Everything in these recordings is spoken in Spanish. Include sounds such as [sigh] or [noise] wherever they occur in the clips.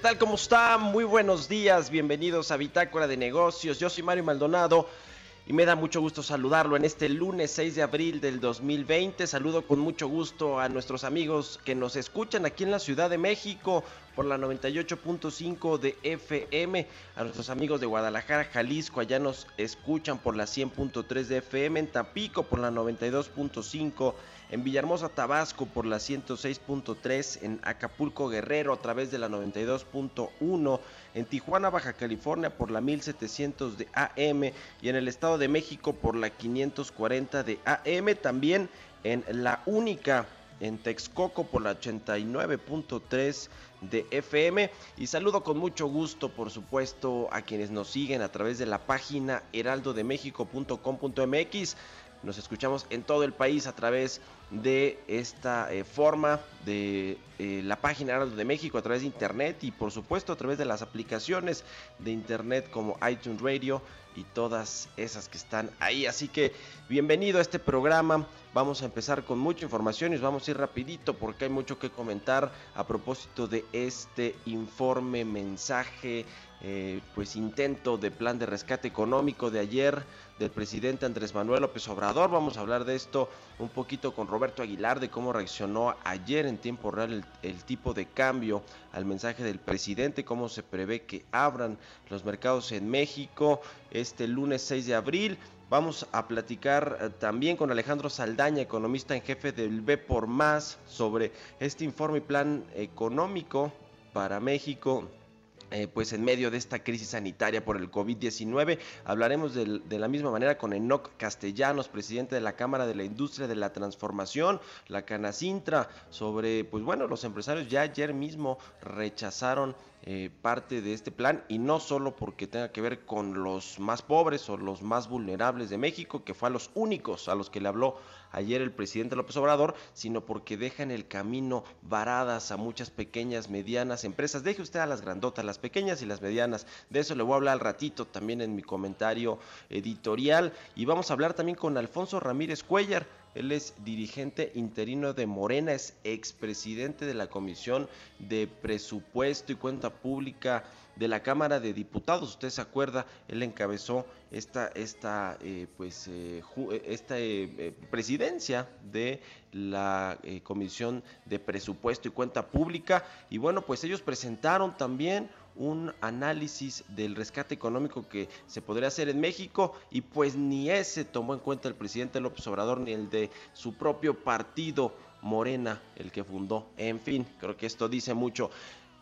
tal? ¿Cómo está? Muy buenos días, bienvenidos a Bitácora de Negocios. Yo soy Mario Maldonado y me da mucho gusto saludarlo en este lunes 6 de abril del 2020. Saludo con mucho gusto a nuestros amigos que nos escuchan aquí en la Ciudad de México por la 98.5 de FM, a nuestros amigos de Guadalajara, Jalisco, allá nos escuchan por la 100.3 de FM, en Tampico por la 92.5 en Villahermosa, Tabasco por la 106.3, en Acapulco, Guerrero a través de la 92.1, en Tijuana, Baja California por la 1700 de AM y en el Estado de México por la 540 de AM, también en la única en Texcoco por la 89.3 de FM y saludo con mucho gusto por supuesto a quienes nos siguen a través de la página heraldodemexico.com.mx nos escuchamos en todo el país a través de esta eh, forma de eh, la página de México a través de internet y por supuesto a través de las aplicaciones de internet como iTunes Radio y todas esas que están ahí. Así que bienvenido a este programa. Vamos a empezar con mucha información y vamos a ir rapidito porque hay mucho que comentar a propósito de este informe, mensaje, eh, pues intento de plan de rescate económico de ayer del presidente Andrés Manuel López Obrador. Vamos a hablar de esto un poquito con Roberto Aguilar, de cómo reaccionó ayer en tiempo real el, tipo de cambio al mensaje del presidente, cómo se prevé que abran los mercados en México este lunes 6 de abril. Vamos a platicar eh, también con Alejandro Saldaña, economista en jefe del B por Más, sobre este informe y plan económico para México eh, pues en medio de esta crisis sanitaria por el COVID-19. Hablaremos de, la misma manera con Enoc Castellanos, presidente de la Cámara de la Industria de la Transformación, la Canacintra, sobre, pues bueno, los empresarios ya ayer mismo rechazaron eh, parte de este plan y no solo porque tenga que ver con los más pobres o los más vulnerables de México, que fue a los únicos a los que le habló ayer el presidente López Obrador, sino porque deja en el camino varadas a muchas pequeñas, medianas empresas. Deje usted a las grandotas, las pequeñas y las medianas. De eso le voy a hablar al ratito también en mi comentario editorial. Y vamos a hablar también con Alfonso Ramírez Cuellar. Él es dirigente interino de Morena, es expresidente de la Comisión de Presupuesto y Cuenta Pública de la Cámara de Diputados. Usted se acuerda, él encabezó esta, esta, eh, pues, eh, eh, esta presidencia de la Comisión de Presupuesto y Cuenta Pública. Y bueno, pues ellos presentaron también un análisis del rescate económico que se podría hacer en México y pues ni ese tomó en cuenta el presidente López Obrador ni el de su propio partido Morena, el que fundó. En fin, creo que esto dice mucho.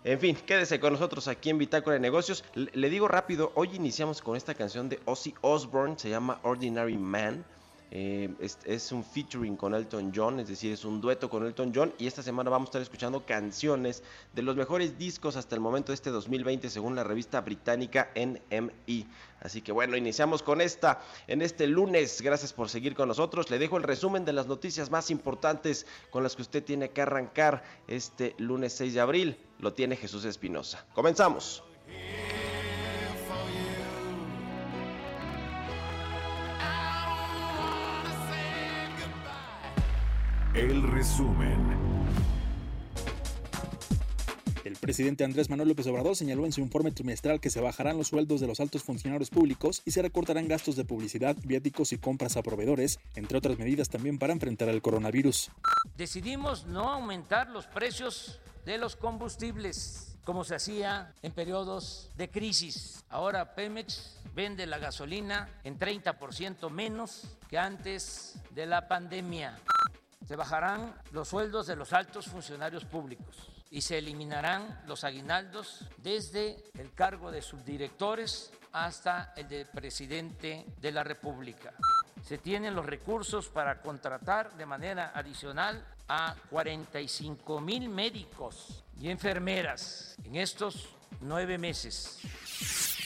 En fin, quédese con nosotros aquí en Bitácora de Negocios. Le, digo rápido, hoy iniciamos con esta canción de Ozzy Osbourne, se llama Ordinary Man. Eh, es, un featuring con Elton John, es decir, es un dueto con Elton John. Y esta semana vamos a estar escuchando canciones de los mejores discos hasta el momento de este 2020, según la revista británica NME. Así que bueno, iniciamos con esta en este lunes. Gracias por seguir con nosotros. Le dejo el resumen de las noticias más importantes con las que usted tiene que arrancar este lunes 6 de abril. Lo tiene Jesús Espinosa. Comenzamos. El resumen. El presidente Andrés Manuel López Obrador señaló en su informe trimestral que se bajarán los sueldos de los altos funcionarios públicos y se recortarán gastos de publicidad, viáticos y compras a proveedores, entre otras medidas también para enfrentar el coronavirus. Decidimos no aumentar los precios de los combustibles como se hacía en periodos de crisis. Ahora Pemex vende la gasolina en 30% menos que antes de la pandemia. Se bajarán los sueldos de los altos funcionarios públicos y se eliminarán los aguinaldos desde el cargo de subdirectores hasta el de presidente de la República. Se tienen los recursos para contratar de manera adicional a 45 mil médicos y enfermeras en estos nueve meses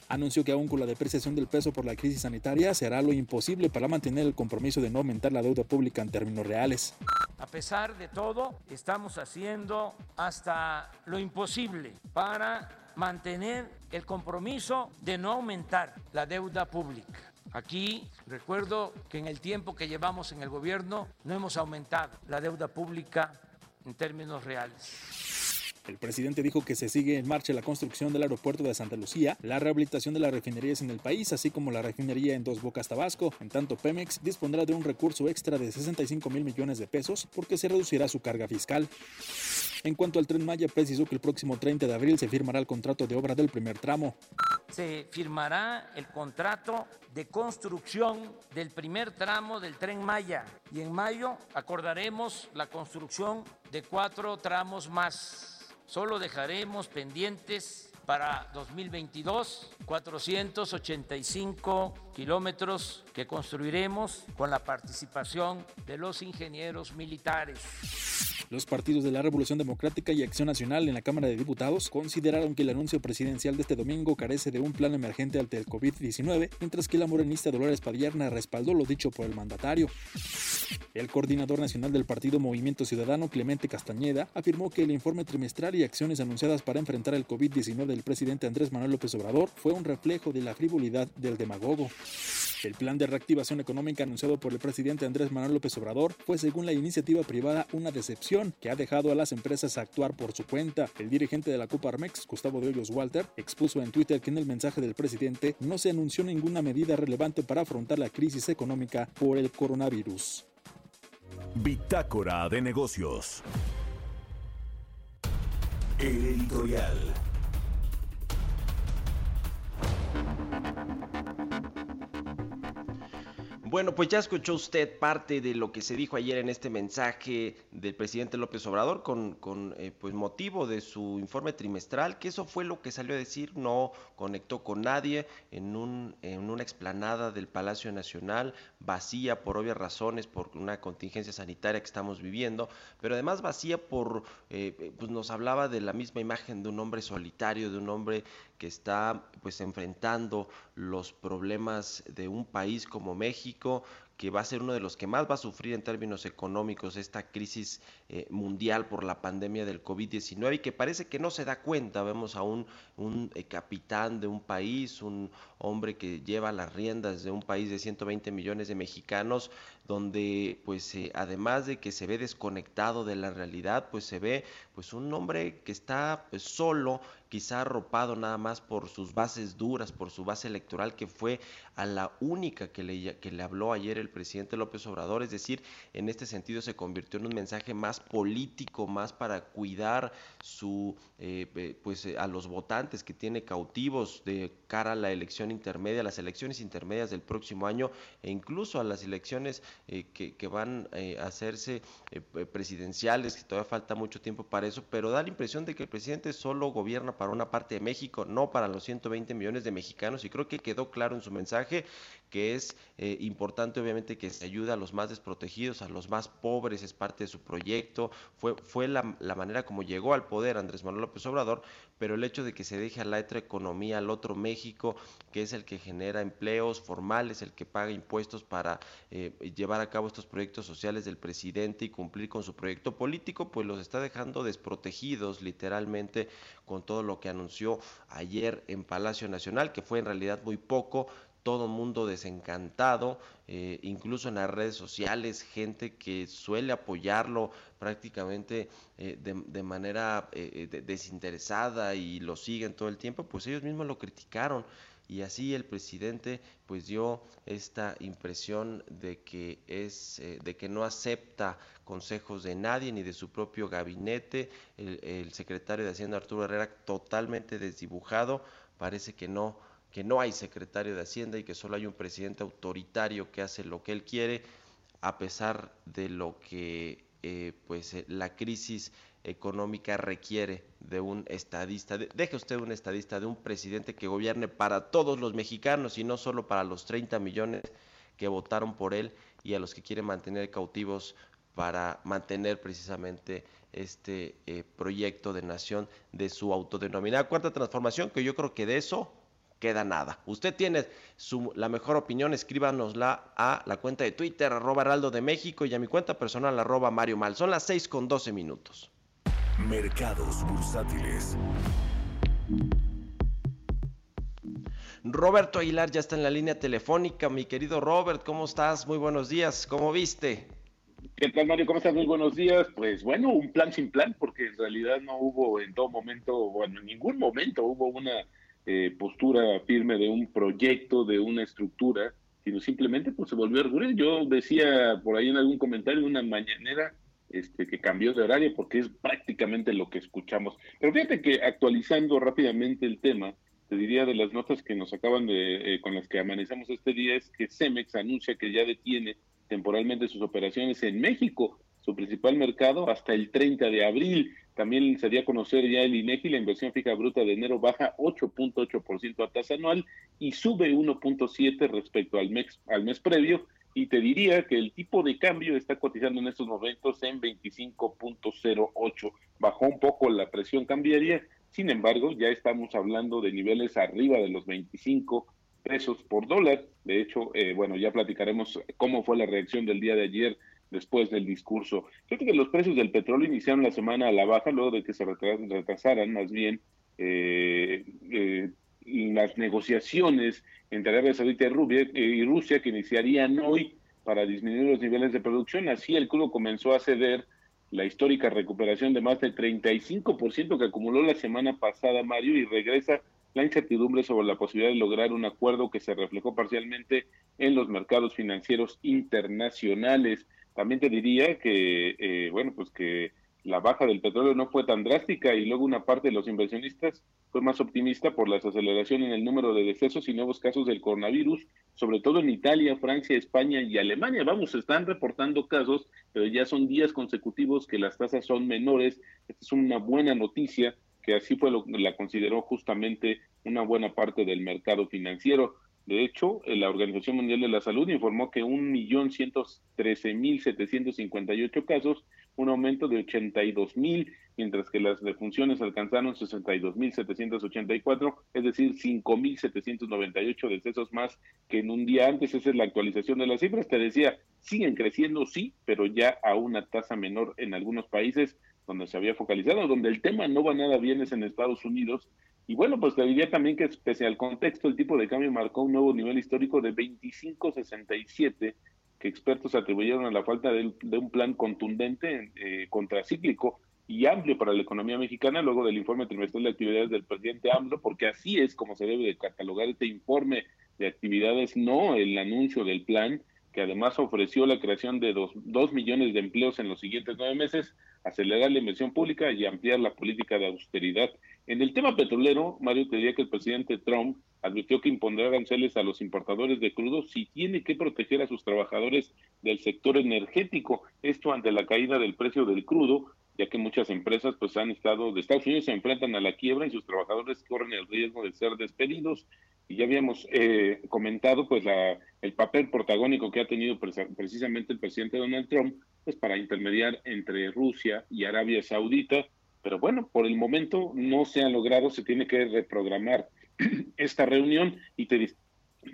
anunció que aún con la depreciación del peso por la crisis sanitaria se hará lo imposible para mantener el compromiso de no aumentar la deuda pública en términos reales. A pesar de todo, estamos haciendo hasta lo imposible para mantener el compromiso de no aumentar la deuda pública. Aquí recuerdo que en el tiempo que llevamos en el gobierno no hemos aumentado la deuda pública en términos reales. El presidente dijo que se sigue en marcha la construcción del aeropuerto de Santa Lucía, la rehabilitación de las refinerías en el país, así como la refinería en Dos Bocas, Tabasco. En tanto, Pemex dispondrá de un recurso extra de 65 mil millones de pesos porque se reducirá su carga fiscal. En cuanto al tren Maya, precisó que el próximo 30 de abril se firmará el contrato de obra del primer tramo. Se firmará el contrato de construcción del primer tramo del tren Maya y en mayo acordaremos la construcción de cuatro tramos más Solo dejaremos pendientes para 2022 485 kilómetros que construiremos con la participación de los ingenieros militares. Los partidos de la Revolución Democrática y Acción Nacional en la Cámara de Diputados consideraron que el anuncio presidencial de este domingo carece de un plan emergente ante el COVID-19, mientras que la morenista Dolores Padierna respaldó lo dicho por el mandatario. El coordinador nacional del partido Movimiento Ciudadano, Clemente Castañeda, afirmó que el informe trimestral y acciones anunciadas para enfrentar el COVID-19 del presidente Andrés Manuel López Obrador fue un reflejo de la frivolidad del demagogo. El plan de reactivación económica anunciado por el presidente Andrés Manuel López Obrador fue, según la iniciativa privada, una decepción que ha dejado a las empresas actuar por su cuenta. El dirigente de la Coparmex, Gustavo de Hoyos Walter, expuso en Twitter que en el mensaje del presidente no se anunció ninguna medida relevante para afrontar la crisis económica por el coronavirus. Bitácora de negocios. El editorial. Bueno, pues ya escuchó usted parte de lo que se dijo ayer en este mensaje del presidente López Obrador con, con eh, pues motivo de su informe trimestral, que eso fue lo que salió a decir, no conectó con nadie en, un, en una explanada del Palacio Nacional, vacía por obvias razones, por una contingencia sanitaria que estamos viviendo, pero además vacía por, eh, pues nos hablaba de la misma imagen de un hombre solitario, de un hombre que está pues enfrentando los problemas de un país como México, que va a ser uno de los que más va a sufrir en términos económicos esta crisis eh, mundial por la pandemia del COVID-19 y que parece que no se da cuenta. Vemos a un, un eh, capitán de un país, un hombre que lleva las riendas de un país de 120 millones de mexicanos, donde pues eh, además de que se ve desconectado de la realidad, pues se ve pues un hombre que está pues, solo quizá arropado nada más por sus bases duras, por su base electoral, que fue a la única que le, que le habló ayer el presidente López Obrador, es decir, en este sentido se convirtió en un mensaje más político, más para cuidar su, eh, eh, pues a los votantes que tiene cautivos de cara a la elección intermedia, las elecciones intermedias del próximo año e incluso a las elecciones eh, que, que, van a hacerse presidenciales, que todavía falta mucho tiempo para eso, pero da la impresión de que el presidente solo gobierna para una parte de México, no para los 120 millones de mexicanos y creo que quedó claro en su mensaje que es eh, importante obviamente que se ayude a los más desprotegidos, a los más pobres, es parte de su proyecto, fue, fue la, la manera como llegó al poder Andrés Manuel López Obrador, pero el hecho de que se deje a la otra economía, al otro México, que es el que genera empleos formales, el que paga impuestos para eh, llevar a cabo estos proyectos sociales del presidente y cumplir con su proyecto político, pues los está dejando desprotegidos literalmente con todo lo que anunció ayer en Palacio Nacional, que fue en realidad muy poco, todo mundo desencantado, eh, incluso en las redes sociales, gente que suele apoyarlo prácticamente eh, de, manera eh, desinteresada y lo siguen todo el tiempo, pues ellos mismos lo criticaron. Y así el presidente pues dio esta impresión de que es de que no acepta consejos de nadie ni de su propio gabinete. El, el secretario de Hacienda Arturo Herrera totalmente desdibujado parece que no que no hay secretario de Hacienda y que solo hay un presidente autoritario que hace lo que él quiere, a pesar de lo que eh, pues eh, la crisis económica requiere de un estadista. deje usted un estadista, de un presidente que gobierne para todos los mexicanos y no solo para los 30 millones que votaron por él y a los que quiere mantener cautivos para mantener precisamente este eh, proyecto de nación de su autodenominada cuarta transformación, que yo creo que de eso queda nada. Usted tiene su, la mejor opinión, escríbanosla a la cuenta de Twitter, arroba Heraldo de México, y a mi cuenta personal, arroba Mario Mal. Son las 6 con 12 minutos. Mercados bursátiles. Roberto Aguilar ya está en la línea telefónica. Mi querido Robert, ¿cómo estás? Muy buenos días. ¿Cómo viste? ¿Qué tal, Mario? ¿Cómo estás? Muy buenos días. Pues bueno, un plan sin plan, porque en realidad no hubo en todo momento, bueno, en ningún momento hubo una eh, postura firme de un proyecto, de una estructura, sino simplemente pues se volvió a Yo decía por ahí en algún comentario una mañanera este, que cambió de horario porque es prácticamente lo que escuchamos. Pero fíjate que actualizando rápidamente el tema, te diría de las notas que nos acaban de, eh, con las que amanecemos este día, es que Cemex anuncia que ya detiene temporalmente sus operaciones en México, su principal mercado, hasta el 30 de abril. También se dio a conocer ya el INEGI, la inversión fija bruta de enero baja 8.8% a tasa anual y sube 1.7 respecto al mes, al mes previo. Y te diría que el tipo de cambio está cotizando en estos momentos en 25.08. Bajó un poco la presión cambiaria, sin embargo, ya estamos hablando de niveles arriba de los 25 pesos por dólar. De hecho, eh, bueno, ya platicaremos cómo fue la reacción del día de ayer después del discurso. Fíjate que los precios del petróleo iniciaron la semana a la baja, luego de que se retrasaran más bien eh, eh, las negociaciones entre Arabia Saudita eh, y Rusia que iniciarían hoy para disminuir los niveles de producción. Así el crudo comenzó a ceder la histórica recuperación de más del 35% que acumuló la semana pasada Mario y regresa la incertidumbre sobre la posibilidad de lograr un acuerdo que se reflejó parcialmente en los mercados financieros internacionales. También te diría que, eh, bueno, pues que la baja del petróleo no fue tan drástica y luego una parte de los inversionistas fue más optimista por la aceleración en el número de decesos y nuevos casos del coronavirus, sobre todo en Italia, Francia, España y Alemania. Vamos, están reportando casos, pero ya son días consecutivos que las tasas son menores. Esta es una buena noticia, que así fue lo la consideró justamente una buena parte del mercado financiero. De hecho, eh, la Organización Mundial de la Salud informó que 1.113.758 casos, un aumento de 82.000, mientras que las defunciones alcanzaron 62.784, es decir, 5.798 decesos más que en un día antes. Esa es la actualización de las cifras. Te decía, siguen creciendo, sí, pero ya a una tasa menor en algunos países donde se había focalizado, donde el tema no va nada bien es en Estados Unidos, y bueno, pues te diría también que pese al contexto, el tipo de cambio marcó un nuevo nivel histórico de 25.67 que expertos atribuyeron a la falta de, un plan contundente eh, contracíclico y amplio para la economía mexicana luego del informe trimestral de actividades del presidente AMLO, porque así es como se debe de catalogar este informe de actividades, no el anuncio del plan, que además ofreció la creación de dos millones de empleos en los siguientes nueve meses, acelerar la inversión pública y ampliar la política de austeridad. En el tema petrolero, Mario, te diría que el presidente Trump advirtió que impondrá aranceles a los importadores de crudo si tiene que proteger a sus trabajadores del sector energético. Esto ante la caída del precio del crudo, ya que muchas empresas pues han estado de Estados Unidos se enfrentan a la quiebra y sus trabajadores corren el riesgo de ser despedidos. Y ya habíamos eh, comentado pues la, el papel protagónico que ha tenido precisamente el presidente Donald Trump pues para intermediar entre Rusia y Arabia Saudita pero bueno, por el momento no se ha logrado, se tiene que reprogramar [clears throat] esta reunión y te,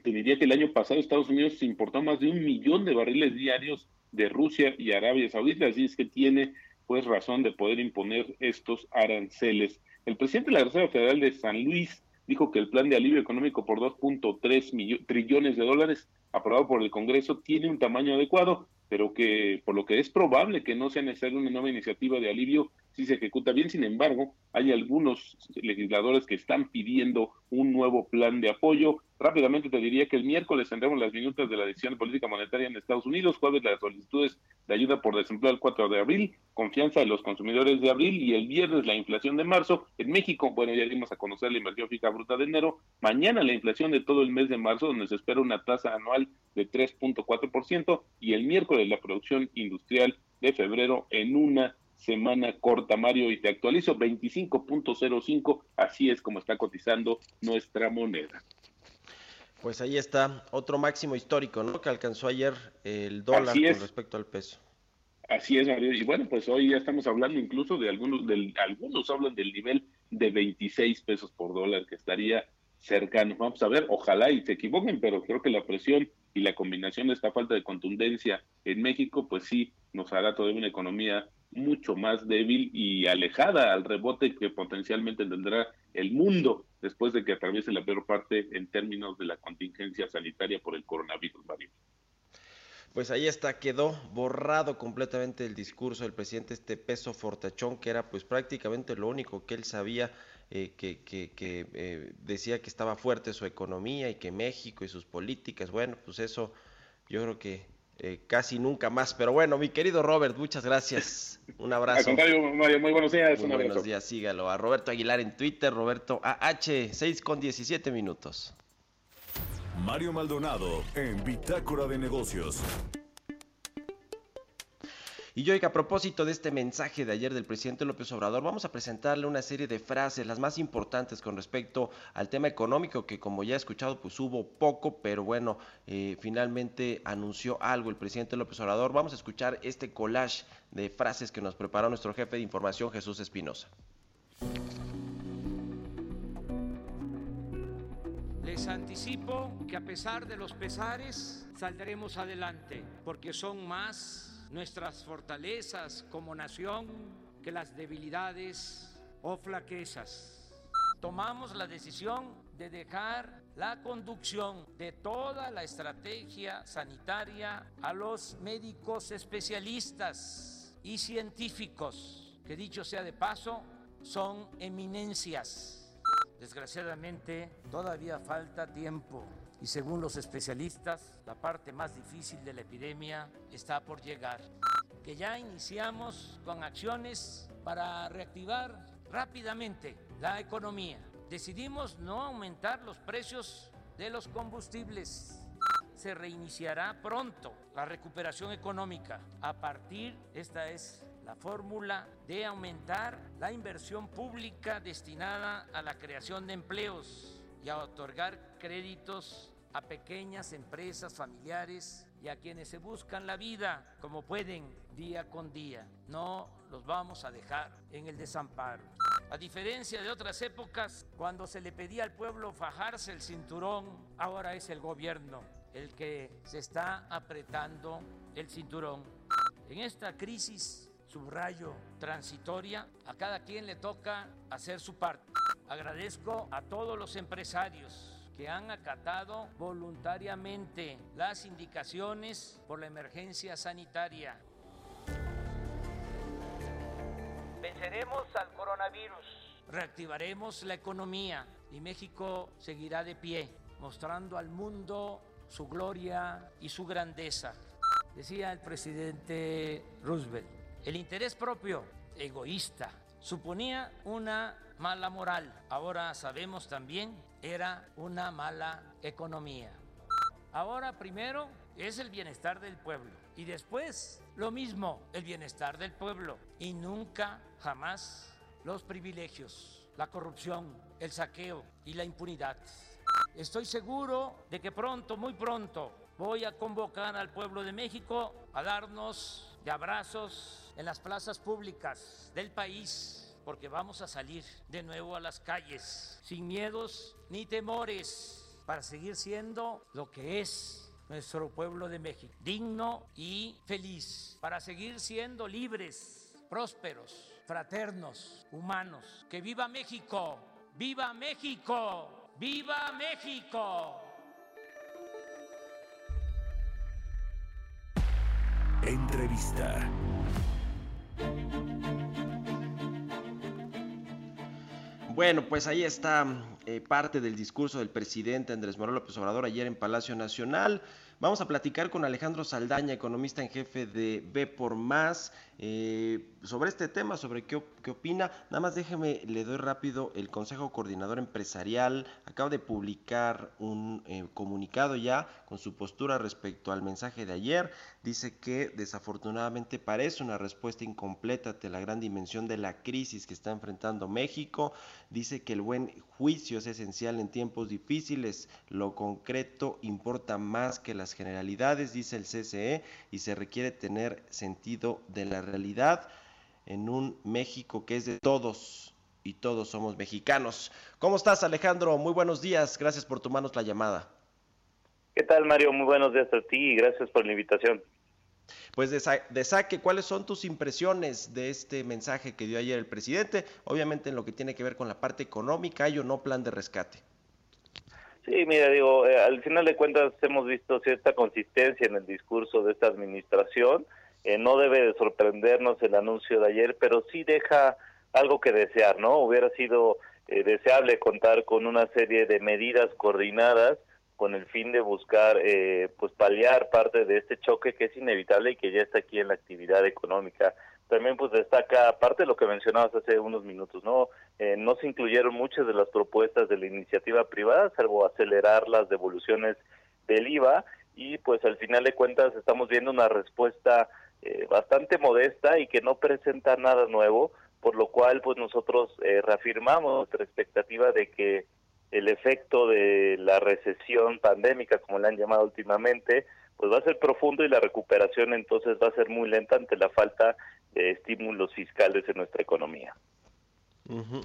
diría que el año pasado Estados Unidos importó más de un millón de barriles diarios de Rusia y Arabia Saudita, así es que tiene pues razón de poder imponer estos aranceles. El presidente de la Reserva Federal de San Luis dijo que el plan de alivio económico por 2.3 trillones de dólares aprobado por el Congreso tiene un tamaño adecuado, pero que por lo que es probable que no sea necesaria una nueva iniciativa de alivio si se ejecuta bien. Sin embargo, hay algunos legisladores que están pidiendo un nuevo plan de apoyo. Rápidamente te diría que el miércoles tendremos las minutas de la decisión de política monetaria en Estados Unidos, jueves las solicitudes de ayuda por desempleo el 4 de abril, confianza de los consumidores de abril y el viernes la inflación de marzo. En México, bueno, ya dimos a conocer la inversión fija bruta de enero. Mañana la inflación de todo el mes de marzo, donde se espera una tasa anual de 3.4% y el miércoles la producción industrial de febrero en una semana corta, Mario, y te actualizo 25.05, así es como está cotizando nuestra moneda. Pues ahí está otro máximo histórico, ¿no? Que alcanzó ayer el dólar con respecto al peso. Así es, Mario. Y bueno, pues hoy ya estamos hablando incluso de algunos, del, algunos hablan del nivel de 26 pesos por dólar, que estaría cercano. Vamos a ver, ojalá y se equivoquen, pero creo que la presión y la combinación de esta falta de contundencia en México, pues sí, nos hará todavía una economía mucho más débil y alejada al rebote que potencialmente tendrá el mundo después de que atraviese la peor parte en términos de la contingencia sanitaria por el coronavirus, Mario. Pues ahí está, quedó borrado completamente el discurso del presidente, este peso fortachón, que era pues prácticamente lo único que él sabía, eh, que, eh, decía que estaba fuerte su economía y que México y sus políticas, bueno, pues eso yo creo que eh, casi nunca más. Pero bueno, mi querido Robert, muchas gracias. Un abrazo. Mario, muy buenos días. Muy buenos días, sígalo. A Roberto Aguilar en Twitter, Roberto AH, 6 con 17 minutos. Mario Maldonado en Bitácora de Negocios. Y yo, a propósito de este mensaje de ayer del presidente López Obrador, vamos a presentarle una serie de frases, las más importantes con respecto al tema económico, que como ya he escuchado, pues hubo poco, pero bueno, eh, finalmente anunció algo el presidente López Obrador. Vamos a escuchar este collage de frases que nos preparó nuestro jefe de información, Jesús Espinosa. Les anticipo que a pesar de los pesares, saldremos adelante, porque son más nuestras fortalezas como nación que las debilidades o flaquezas. Tomamos la decisión de dejar la conducción de toda la estrategia sanitaria a los médicos especialistas y científicos, que dicho sea de paso, son eminencias. Desgraciadamente, todavía falta tiempo y según los especialistas, la parte más difícil de la epidemia está por llegar. Que ya iniciamos con acciones para reactivar rápidamente la economía. Decidimos no aumentar los precios de los combustibles. Se reiniciará pronto la recuperación económica. A partir, esta es la fórmula de aumentar la inversión pública destinada a la creación de empleos y a otorgar créditos a pequeñas empresas familiares y a quienes se buscan la vida como pueden día con día. No los vamos a dejar en el desamparo. A diferencia de otras épocas, cuando se le pedía al pueblo fajarse el cinturón, ahora es el gobierno el que se está apretando el cinturón. En esta crisis, subrayo, transitoria, a cada quien le toca hacer su parte. Agradezco a todos los empresarios que han acatado voluntariamente las indicaciones por la emergencia sanitaria. Venceremos al coronavirus, reactivaremos la economía y México seguirá de pie, mostrando al mundo su gloria y su grandeza. Decía el presidente Roosevelt, el interés propio, egoísta, suponía una mala moral. Ahora sabemos también era una mala economía. Ahora primero es el bienestar del pueblo y después lo mismo, el bienestar del pueblo y nunca, jamás los privilegios, la corrupción, el saqueo y la impunidad. Estoy seguro de que pronto, muy pronto, voy a convocar al pueblo de México a darnos de abrazos en las plazas públicas del país porque vamos a salir de nuevo a las calles sin miedos ni temores para seguir siendo lo que es nuestro pueblo de México, digno y feliz, para seguir siendo libres, prósperos, fraternos, humanos. Que viva México, viva México. ¡Viva México! Entrevista. Bueno, pues ahí está eh, parte del discurso del presidente Andrés Manuel López Obrador ayer en Palacio Nacional. Vamos a platicar con Alejandro Saldaña, economista en jefe de B por Más, eh, sobre este tema, sobre qué, opina. Nada más déjeme, le doy rápido el Consejo Coordinador Empresarial. Acaba de publicar un eh, comunicado ya con su postura respecto al mensaje de ayer. Dice que desafortunadamente parece una respuesta incompleta ante la gran dimensión de la crisis que está enfrentando México. Dice que el buen juicio es esencial en tiempos difíciles. Lo concreto importa más que las generalidades, dice el CCE, y se requiere tener sentido de la realidad en un México que es de todos y todos somos mexicanos. ¿Cómo estás Alejandro? Muy buenos días, gracias por tomarnos la llamada. ¿Qué tal Mario? Muy buenos días a ti y gracias por la invitación. Pues de, sa de, saque, ¿cuáles son tus impresiones de este mensaje que dio ayer el presidente? Obviamente en lo que tiene que ver con la parte económica, ¿hay o no plan de rescate? Sí, mira, digo, eh, al final de cuentas hemos visto cierta consistencia en el discurso de esta administración. Eh, no debe de sorprendernos el anuncio de ayer, pero sí deja algo que desear, ¿no? Hubiera sido eh, deseable contar con una serie de medidas coordinadas con el fin de buscar, eh, pues, paliar parte de este choque que es inevitable y que ya está aquí en la actividad económica. También, pues, destaca, aparte de lo que mencionabas hace unos minutos, ¿no? Eh, no se incluyeron muchas de las propuestas de la iniciativa privada, salvo acelerar las devoluciones del IVA, y pues al final de cuentas estamos viendo una respuesta eh, bastante modesta y que no presenta nada nuevo, por lo cual pues nosotros eh, reafirmamos nuestra expectativa de que el efecto de la recesión pandémica, como le han llamado últimamente, pues va a ser profundo y la recuperación entonces va a ser muy lenta ante la falta de estímulos fiscales en nuestra economía. Uh.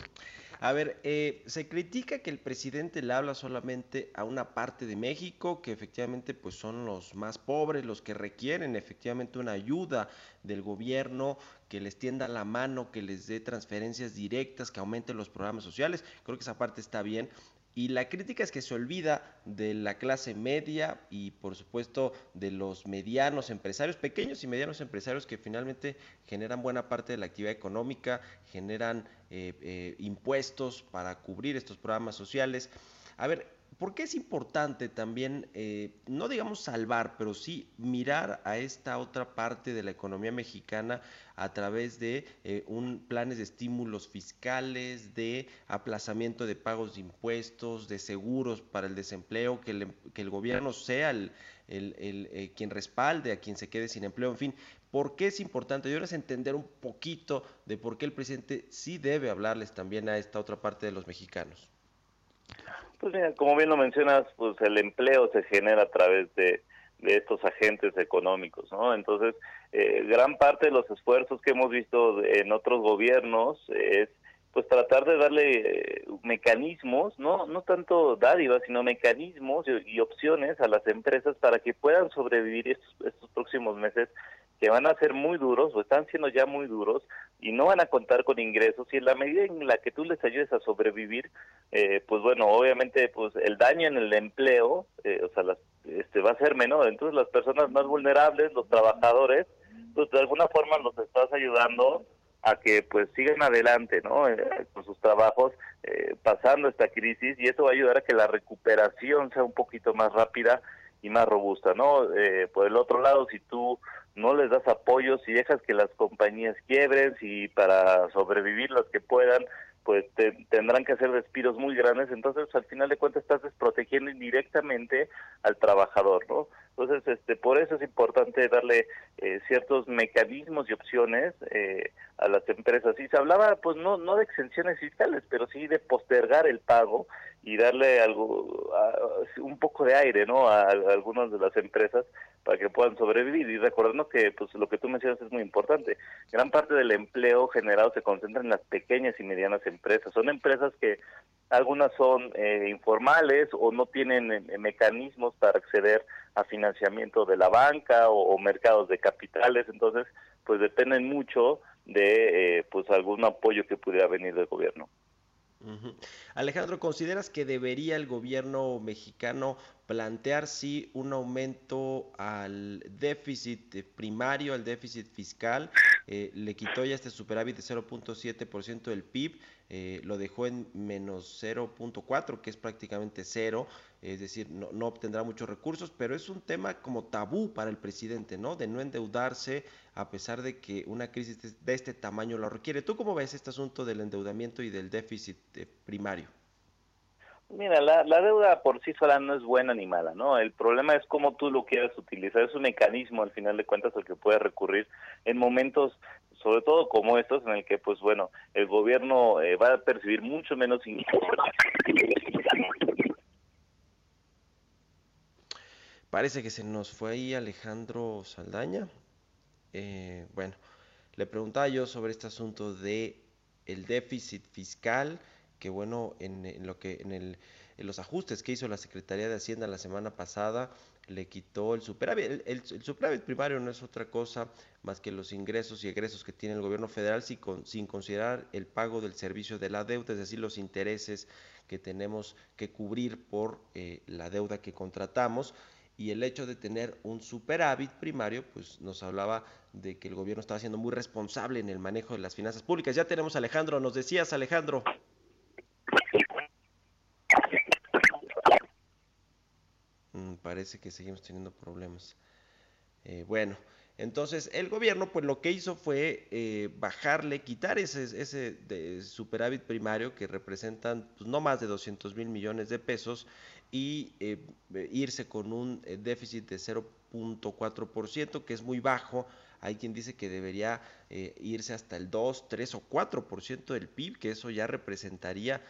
A ver, eh, se critica que el presidente le habla solamente a una parte de México, que efectivamente pues son los más pobres, los que requieren efectivamente una ayuda del gobierno, que les tienda la mano, que les dé transferencias directas, que aumente los programas sociales. Creo que esa parte está bien, y la crítica es que se olvida de la clase media y por supuesto de los medianos empresarios, pequeños y medianos empresarios que finalmente generan buena parte de la actividad económica, generan eh, eh, impuestos para cubrir estos programas sociales. A ver, ¿por qué es importante también, eh, no digamos salvar, pero sí mirar a esta otra parte de la economía mexicana a través de un planes de estímulos fiscales, de aplazamiento de pagos de impuestos, de seguros para el desempleo, que el, que el gobierno sea el, el, el eh, quien respalde a quien se quede sin empleo, en fin, ¿Por qué es importante? Yo es entender un poquito de por qué el presidente sí debe hablarles también a esta otra parte de los mexicanos. Pues mira, como bien lo mencionas, pues el empleo se genera a través de, de estos agentes económicos, ¿no? Entonces, eh, gran parte de los esfuerzos que hemos visto en otros gobiernos es pues tratar de darle eh, mecanismos, no no tanto dádivas, sino mecanismos y, y, opciones a las empresas para que puedan sobrevivir estos, estos próximos meses que van a ser muy duros o están siendo ya muy duros y no van a contar con ingresos. Y en la medida en la que tú les ayudes a sobrevivir, eh, pues bueno, obviamente pues el daño en el empleo, eh, o sea, las, este va a ser menor, entonces las personas más vulnerables, los trabajadores, pues de alguna forma los estás ayudando a que pues sigan adelante, ¿no? Eh, con sus trabajos, eh, pasando esta crisis y eso va a ayudar a que la recuperación sea un poquito más rápida y más robusta, ¿no? Eh, por el otro lado, si tú no les das apoyo, si dejas que las compañías quiebren, si para sobrevivir las que puedan, pues te, tendrán que hacer despidos muy grandes, entonces al final de cuentas estás desprotegiendo indirectamente al trabajador, ¿no? Entonces, este, por eso es importante darle eh, ciertos mecanismos y opciones eh, a las empresas. Y se hablaba, pues, no, no de exenciones fiscales, pero sí de postergar el pago y darle algo, un poco de aire, ¿no? A, a, algunas de las empresas para que puedan sobrevivir. Y recordando que, pues, lo que tú mencionas es muy importante. Gran parte del empleo generado se concentra en las pequeñas y medianas empresas. Son empresas que algunas son eh, informales o no tienen eh, mecanismos para acceder a financiamiento de la banca o, o, mercados de capitales, entonces pues dependen mucho de eh, pues algún apoyo que pudiera venir del gobierno. Alejandro, ¿consideras que debería el gobierno mexicano plantear sí un aumento al déficit primario, al déficit fiscal? Eh, le quitó ya este superávit de 0.7% del PIB, eh, lo dejó en menos 0.4, que es prácticamente cero, es decir, no, no, obtendrá muchos recursos, pero es un tema como tabú para el presidente, ¿no? De no endeudarse a pesar de que una crisis de este tamaño lo requiere. ¿Tú cómo ves este asunto del endeudamiento y del déficit eh, primario? Mira, la, deuda por sí sola no es buena ni mala, ¿no? El problema es cómo tú lo quieras utilizar. Es un mecanismo, al final de cuentas, al que puedes recurrir en momentos, sobre todo como estos, en el que, pues bueno, el gobierno eh, va a percibir mucho menos. Parece que se nos fue ahí Alejandro Saldaña. Eh, bueno, le preguntaba yo sobre este asunto de el déficit fiscal que bueno, en, lo que en, el, en, los ajustes que hizo la Secretaría de Hacienda la semana pasada, le quitó el superávit. El, superávit primario no es otra cosa más que los ingresos y egresos que tiene el gobierno federal sin, sin considerar el pago del servicio de la deuda, es decir, los intereses que tenemos que cubrir por eh, la deuda que contratamos y el hecho de tener un superávit primario, pues nos hablaba de que el gobierno estaba siendo muy responsable en el manejo de las finanzas públicas. Ya tenemos a Alejandro, nos decías Alejandro. Parece que seguimos teniendo problemas. Eh, bueno, entonces el gobierno pues lo que hizo fue eh, bajarle, quitar ese, ese superávit primario que representan pues, no más de 200 mil millones de pesos y eh, irse con un déficit de 0.4% que es muy bajo. Hay quien dice que debería irse hasta el 2, 3 o 4% del PIB, que eso ya representaría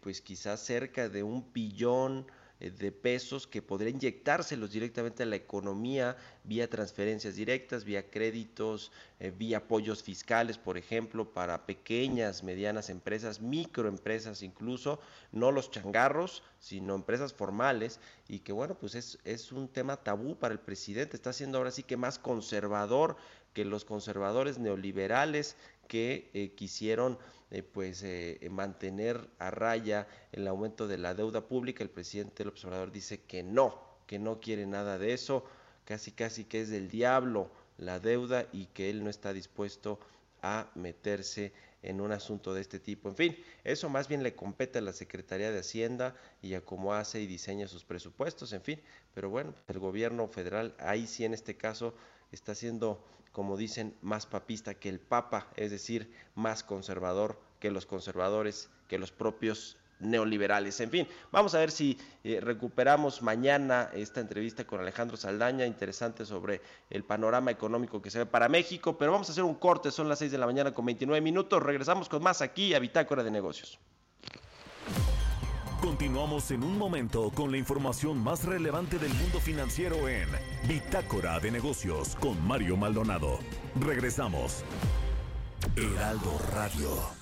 pues quizás cerca de un billón de pesos que podría inyectárselos directamente a la economía vía transferencias directas, vía créditos, eh, vía apoyos fiscales, por ejemplo, para pequeñas, medianas empresas, microempresas incluso, no los changarros, sino empresas formales, y que bueno, pues es, es un tema tabú para el presidente, está siendo ahora sí que más conservador que los conservadores neoliberales que eh, quisieron eh, pues eh, mantener a raya el aumento de la deuda pública. El presidente López Obrador dice que no, que no quiere nada de eso, casi casi que es del diablo la deuda y que él no está dispuesto a meterse en un asunto de este tipo. En fin, eso más bien le compete a la Secretaría de Hacienda y a cómo hace y diseña sus presupuestos, en fin. Pero bueno, el gobierno federal ahí sí en este caso está siendo como dicen, más papista que el Papa, es decir, más conservador que los conservadores, que los propios neoliberales. En fin, vamos a ver si eh, recuperamos mañana esta entrevista con Alejandro Saldaña, interesante sobre el panorama económico que se ve para México, pero vamos a hacer un corte, son las 6 de la mañana con 29 minutos, regresamos con más aquí a Bitácora de Negocios. Continuamos en un momento con la información más relevante del mundo financiero en Bitácora de Negocios con Mario Maldonado. Regresamos. Heraldo Radio.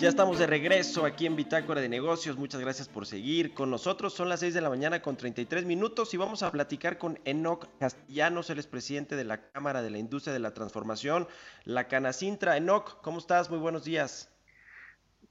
Ya estamos de regreso aquí en Bitácora de Negocios. Muchas gracias por seguir con nosotros. Son las 6 de la mañana con 33 minutos y vamos a platicar con Enoc Castellanos, el presidente de la Cámara de la Industria de la Transformación, la Canacintra. Enoc, ¿cómo estás? Muy buenos días.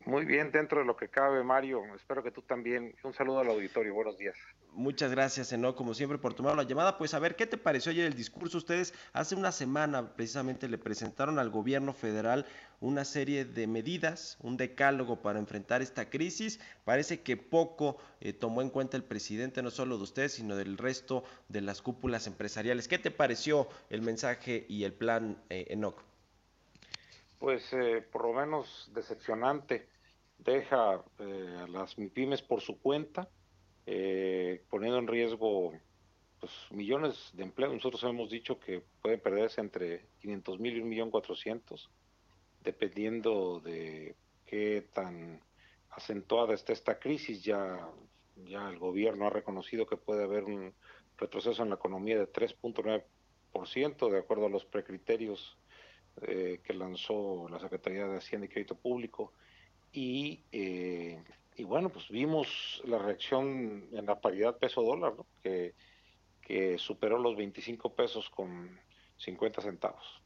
Muy bien, dentro de lo que cabe, Mario. Espero que tú también. Un saludo al auditorio. Buenos días. Muchas gracias, Eno, como siempre, por tomar la llamada. Pues a ver, ¿qué te pareció ayer el discurso? Ustedes hace una semana precisamente le presentaron al gobierno federal una serie de medidas, un decálogo para enfrentar esta crisis. Parece que poco eh, tomó en cuenta el presidente, no solo de ustedes, sino del resto de las cúpulas empresariales. ¿Qué te pareció el mensaje y el plan, eh, Enoc? Pues eh, por lo menos decepcionante. Deja eh, a las MIPIMES por su cuenta, eh, poniendo en riesgo pues, millones de empleos. Nosotros hemos dicho que pueden perderse entre 500 mil y 1.400.000, dependiendo de qué tan acentuada está esta crisis. Ya, ya el gobierno ha reconocido que puede haber un retroceso en la economía de 3.9%, de acuerdo a los precriterios eh, que lanzó la Secretaría de Hacienda y Crédito Público. Y, eh, y bueno, pues vimos la reacción en la paridad peso-dólar, que, que superó los 25 pesos con 50 centavos.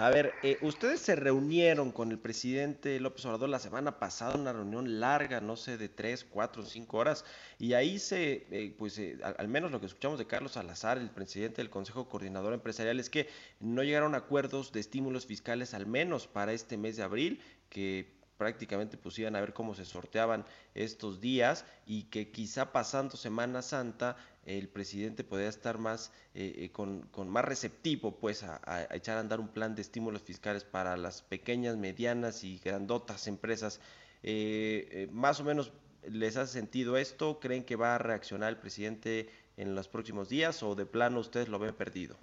A ver, eh, ustedes se reunieron con el presidente López Obrador la semana pasada, una reunión larga, no sé, de tres, cuatro, cinco horas, y ahí se, eh, pues eh, al, menos lo que escuchamos de Carlos Salazar, el presidente del Consejo Coordinador Empresarial, es que no llegaron a acuerdos de estímulos fiscales al menos para este mes de abril, que prácticamente pues iban a ver cómo se sorteaban estos días y que quizá pasando Semana Santa el presidente podría estar más eh, eh, con, más receptivo pues a, echar a andar un plan de estímulos fiscales para las pequeñas, medianas y grandotas empresas. Eh, más o menos les hace sentido esto, creen que va a reaccionar el presidente en los próximos días o de plano ustedes lo ven perdido.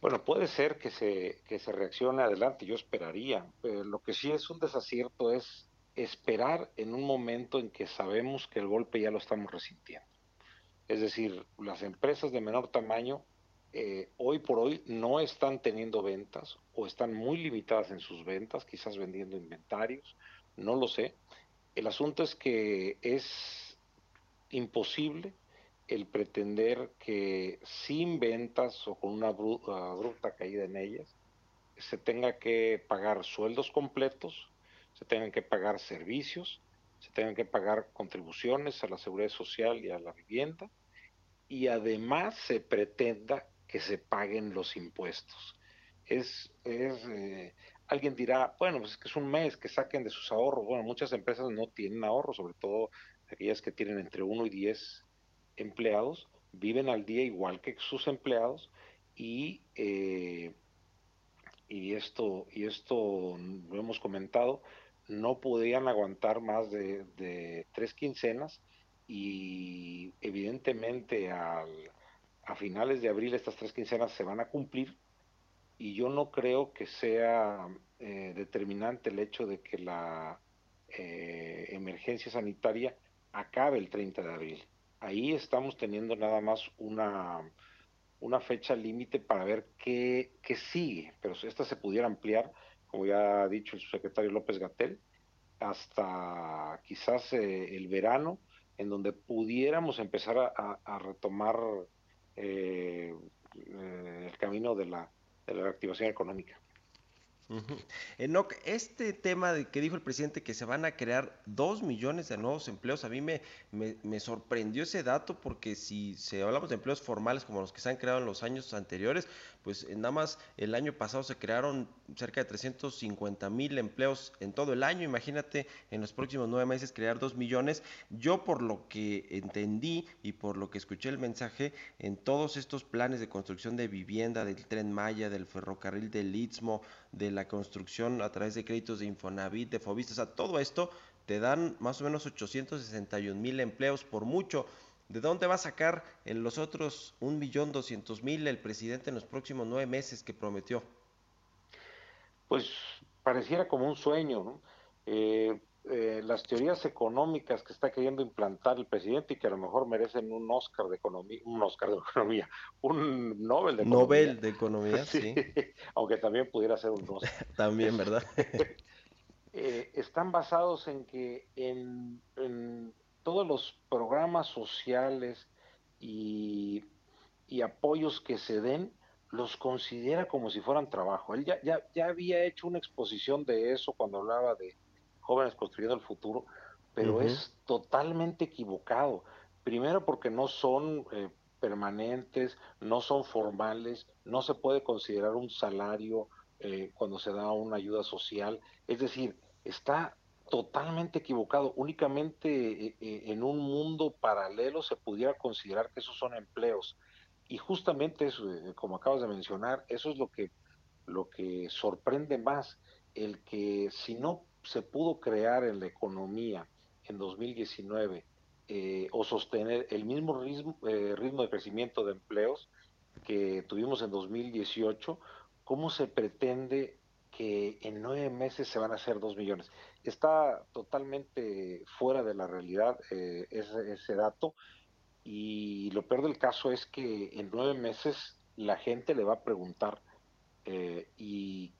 Bueno, puede ser que se, que se reaccione adelante, yo esperaría. lo que sí es un desacierto es esperar en un momento en que sabemos que el golpe ya lo estamos resintiendo. Es decir, las empresas de menor tamaño eh, hoy por hoy no están teniendo ventas o están muy limitadas en sus ventas, quizás vendiendo inventarios, no lo sé. El asunto es que es imposible el pretender que sin ventas o con una abrupta caída en ellas se tenga que pagar sueldos completos, se tengan que pagar servicios, se tengan que pagar contribuciones a la seguridad social y a la vivienda y además se pretenda que se paguen los impuestos. Es, es eh, alguien dirá, bueno, pues es que es un mes que saquen de sus ahorros. Bueno, muchas empresas no tienen ahorros, sobre todo aquellas que tienen entre 1 y 10 empleados viven al día igual que sus empleados y, eh, y, esto, y esto lo hemos comentado, no podían aguantar más de, tres quincenas y evidentemente a finales de abril estas tres quincenas se van a cumplir y yo no creo que sea eh, determinante el hecho de que la eh, emergencia sanitaria acabe el 30 de abril. Ahí estamos teniendo nada más una, una fecha límite para ver qué, qué, sigue, pero esta se pudiera ampliar, como ya ha dicho el secretario López Gatel, hasta quizás eh, el verano, en donde pudiéramos empezar a, retomar eh, eh, el camino de la, de la reactivación económica. Enoch, este tema de que dijo el presidente que se van a crear dos millones de nuevos empleos, a mí me, me, sorprendió ese dato porque si, se hablamos de empleos formales como los que se han creado en los años anteriores, pues nada más el año pasado se crearon cerca de 350 mil empleos en todo el año, imagínate en los próximos nueve meses crear dos millones. Yo por lo que entendí y por lo que escuché el mensaje, en todos estos planes de construcción de vivienda, del tren Maya, del ferrocarril del Istmo, de la construcción a través de créditos de Infonavit, de Fobista, o sea, todo esto te dan más o menos 861 mil empleos por mucho. ¿De dónde va a sacar en los otros 1.200.000 el presidente en los próximos nueve meses que prometió? Pues pareciera como un sueño, ¿no? Eh, eh, las teorías económicas que está queriendo implantar el presidente y que a lo mejor merecen un Oscar de economía, un Oscar de economía, un Nobel de economía. Nobel de economía, [laughs] sí. [laughs] Aunque también pudiera ser un Oscar. [laughs] también, ¿verdad? Eh, están basados en que en, todos los programas sociales y, y, apoyos que se den, los considera como si fueran trabajo. Él ya, ya, ya había hecho una exposición de eso cuando hablaba de jóvenes construyendo el futuro, pero es totalmente equivocado. Primero porque no son eh, permanentes, no son formales, no se puede considerar un salario eh, cuando se da una ayuda social. Es decir, está totalmente equivocado. Únicamente eh, en un mundo paralelo se pudiera considerar que esos son empleos. Y justamente eso, como acabas de mencionar, eso es lo que, lo que sorprende más, el que si no se pudo crear en la economía en 2019 eh, o sostener el mismo ritmo, eh, ritmo de crecimiento de empleos que tuvimos en 2018, ¿cómo se pretende que en nueve meses se van a hacer dos millones? Está totalmente fuera de la realidad eh, ese, dato y lo peor del caso es que en nueve meses la gente le va a preguntar y,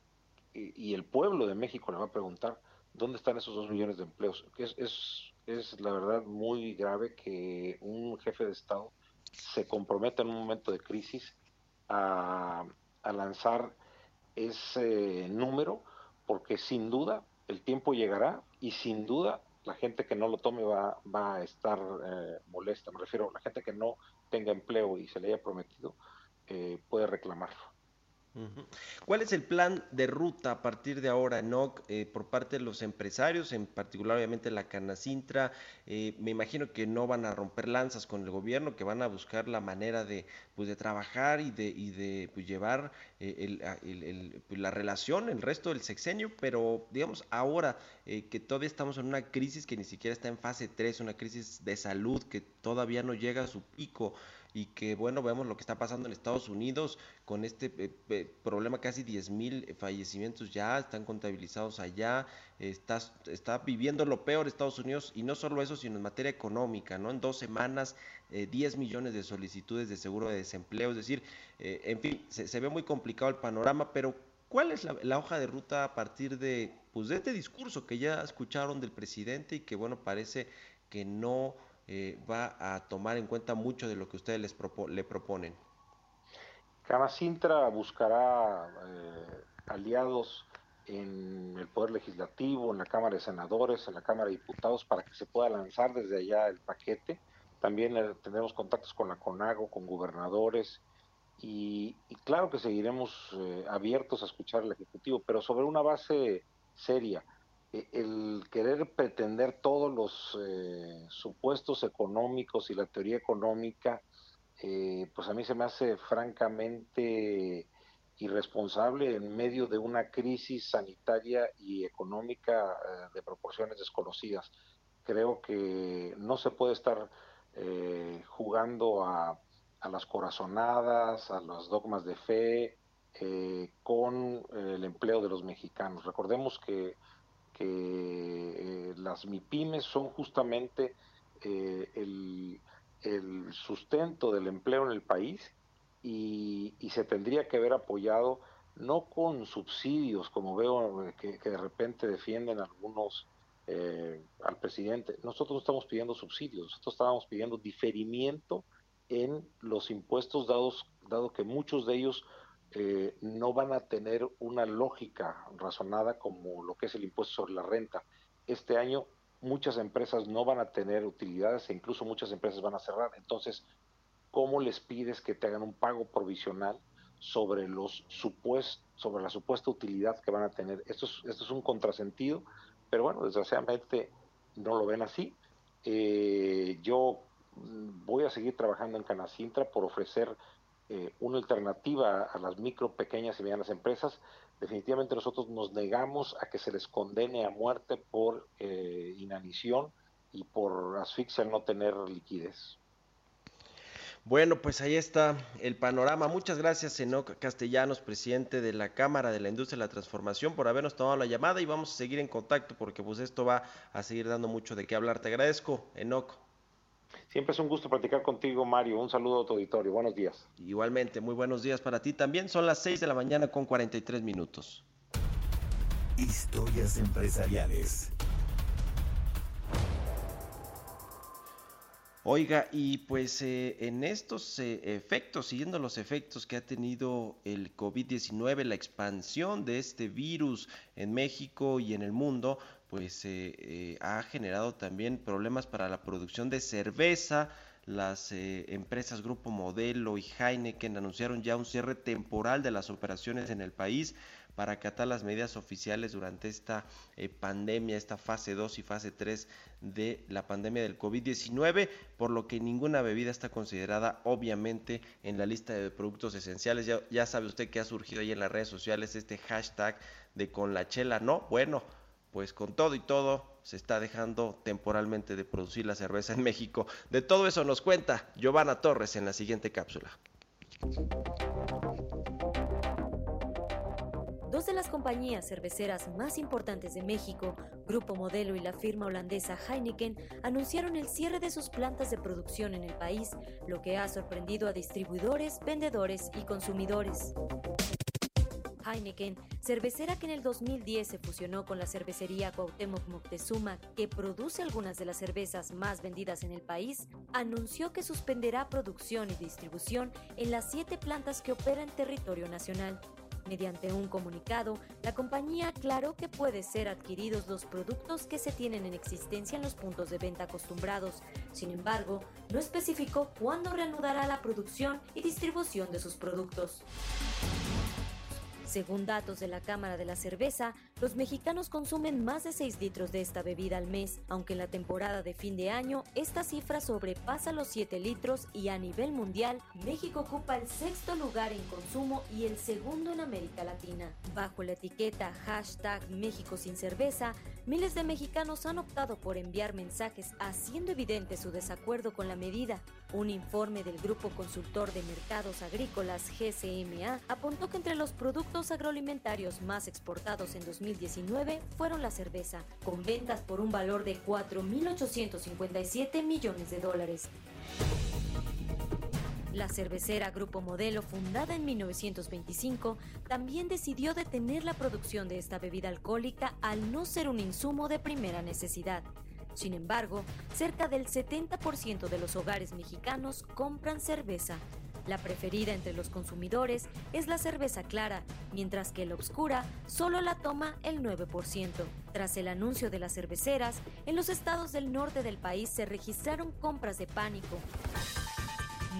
y, el pueblo de México le va a preguntar dónde están esos dos millones de empleos. Es, es, es la verdad muy grave que un jefe de Estado se comprometa en un momento de crisis a, a lanzar ese número, porque sin duda el tiempo llegará y sin duda la gente que no lo tome va, va a estar eh, molesta. Me refiero a la gente que no tenga empleo y se le haya prometido, eh, puede reclamarlo. ¿Cuál es el plan de ruta a partir de ahora, NOC, eh, por parte de los empresarios, en particular obviamente la Canacintra? Eh, me imagino que no van a romper lanzas con el gobierno, que van a buscar la manera de, pues, de trabajar y de, y de pues, llevar eh, pues, la relación, el resto del sexenio, pero digamos ahora que todavía estamos en una crisis que ni siquiera está en fase 3, una crisis de salud que todavía no llega a su pico y que bueno, vemos lo que está pasando en Estados Unidos con este eh, eh, problema, casi 10 mil fallecimientos ya, están contabilizados allá, está, está viviendo lo peor Estados Unidos y no solo eso, sino en materia económica, ¿no? En dos semanas, 10 eh, millones de solicitudes de seguro de desempleo, es decir, en fin, se, ve muy complicado el panorama, pero ¿cuál es la, la, hoja de ruta a partir de, pues, de este discurso que ya escucharon del presidente y que bueno, parece que no eh, va a tomar en cuenta mucho de lo que ustedes les le proponen? Camacintra buscará eh, aliados en el Poder Legislativo, en la Cámara de Senadores, en la Cámara de Diputados, para que se pueda lanzar desde allá el paquete. También eh, tendremos contactos con la CONAGO, con gobernadores, y, claro que seguiremos abiertos a escuchar al Ejecutivo, pero sobre una base seria. E, el querer pretender todos los eh, supuestos económicos y la teoría económica, eh, pues a mí se me hace francamente irresponsable en medio de una crisis sanitaria y económica eh, de proporciones desconocidas. Creo que no se puede estar jugando a, a, las corazonadas, a los dogmas de fe, con el empleo de los mexicanos. Recordemos que eh, las MIPIMES son justamente eh, el, sustento del empleo en el país y, se tendría que haber apoyado no con subsidios, como veo eh, que, de repente defienden algunos al presidente. Nosotros no estamos pidiendo subsidios, nosotros estábamos pidiendo diferimiento en los impuestos dados, dado que muchos de ellos eh, no van a tener una lógica razonada como lo que es el impuesto sobre la renta. Este año muchas empresas no van a tener utilidades e incluso muchas empresas van a cerrar. Entonces, ¿cómo les pides que te hagan un pago provisional sobre los supuestos, sobre la supuesta utilidad que van a tener? Esto es, esto es un contrasentido, pero bueno, desgraciadamente no lo ven así. Eh, yo mm, voy a seguir trabajando en Canacintra por ofrecer eh, una alternativa a las micro, pequeñas y medianas empresas, definitivamente nosotros nos negamos a que se les condene a muerte por eh, inanición y por asfixia al no tener liquidez. Bueno, pues ahí está el panorama. Muchas gracias, Enoc Castellanos, presidente de la Cámara de la Industria de la Transformación, por habernos tomado la llamada y vamos a seguir en contacto porque pues esto va a seguir dando mucho de qué hablar. Te agradezco, Enoc. Siempre es un gusto platicar contigo, Mario. Un saludo a tu auditorio. Buenos días. Igualmente, muy buenos días para ti también. Son las 6 de la mañana con 43 minutos. Historias empresariales. Oiga, y pues eh, en estos eh, efectos, siguiendo los efectos que ha tenido el COVID-19, la expansión de este virus en México y en el mundo, pues eh, ha generado también problemas para la producción de cerveza. Las empresas Grupo Modelo y Heineken anunciaron ya un cierre temporal de las operaciones en el país para acatar las medidas oficiales durante esta eh, pandemia, esta fase 2 y fase 3 de la pandemia del COVID-19, por lo que ninguna bebida está considerada obviamente en la lista de productos esenciales. Ya, ya sabe usted que ha surgido ahí en las redes sociales este hashtag de con la chela, ¿no? Bueno, pues con todo y todo se está dejando temporalmente de producir la cerveza en [laughs] México. De todo eso nos cuenta Giovanna Torres en la siguiente cápsula. dos de las compañías cerveceras más importantes de México, Grupo Modelo y la firma holandesa Heineken, anunciaron el cierre de sus plantas de producción en el país, lo que ha sorprendido a distribuidores, vendedores y consumidores. Heineken, cervecera que en el 2010 se fusionó con la cervecería Cuauhtémoc Moctezuma, que produce algunas de las cervezas más vendidas en el país, anunció que suspenderá producción y distribución en las siete plantas que opera en territorio nacional. Mediante un comunicado, la compañía aclaró que puede ser adquiridos los productos que se tienen en existencia en los puntos de venta acostumbrados. Sin embargo, no especificó cuándo reanudará la producción y distribución de sus productos. Según datos de la Cámara de la Cerveza, los mexicanos consumen más de 6 litros de esta bebida al mes, aunque en la temporada de fin de año esta cifra sobrepasa los 7 litros y a nivel mundial México ocupa el sexto lugar en consumo y el segundo en América Latina. Bajo la etiqueta hashtag México sin cerveza, miles de mexicanos han optado por enviar mensajes haciendo evidente su desacuerdo con la medida. Un informe del Grupo Consultor de Mercados Agrícolas GCMA apuntó que entre los productos agroalimentarios más exportados en 2019 fueron la cerveza, con ventas por un valor de 4.857 millones de dólares. La cervecera Grupo Modelo, fundada en 1925, también decidió detener la producción de esta bebida alcohólica al no ser un insumo de primera necesidad. Sin embargo, cerca del 70% de los hogares mexicanos compran cerveza. La preferida entre los consumidores es la cerveza clara, mientras que la obscura solo la toma el 9%. Tras el anuncio de las cerveceras, en los estados del norte del país se registraron compras de pánico.